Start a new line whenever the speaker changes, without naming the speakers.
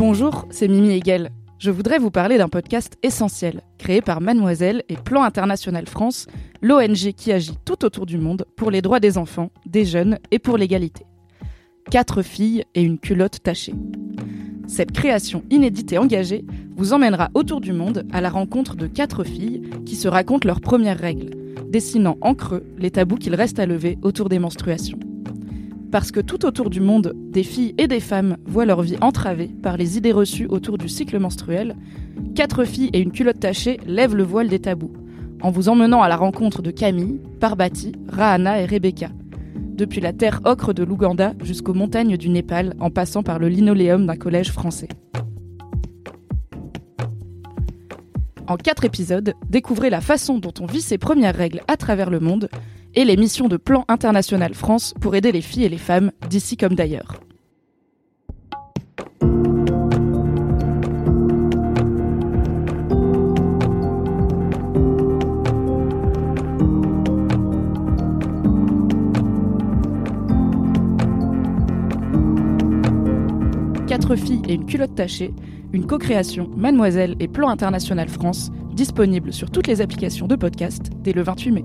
Bonjour, c'est Mimi Hegel. Je voudrais vous parler d'un podcast essentiel, créé par Mademoiselle et Plan International France, l'ONG qui agit tout autour du monde pour les droits des enfants, des jeunes et pour l'égalité. Quatre filles et une culotte tachée. Cette création inédite et engagée vous emmènera autour du monde à la rencontre de quatre filles qui se racontent leurs premières règles, dessinant en creux les tabous qu'il reste à lever autour des menstruations. Parce que tout autour du monde, des filles et des femmes voient leur vie entravée par les idées reçues autour du cycle menstruel, quatre filles et une culotte tachée lèvent le voile des tabous, en vous emmenant à la rencontre de Camille, Parbati, Rahana et Rebecca. Depuis la terre ocre de l'Ouganda jusqu'aux montagnes du Népal, en passant par le linoléum d'un collège français. En quatre épisodes, découvrez la façon dont on vit ses premières règles à travers le monde et les missions de Plan International France pour aider les filles et les femmes d'ici comme d'ailleurs. Quatre filles et une culotte tachée, une co-création Mademoiselle et Plan International France, disponible sur toutes les applications de podcast dès le 28 mai.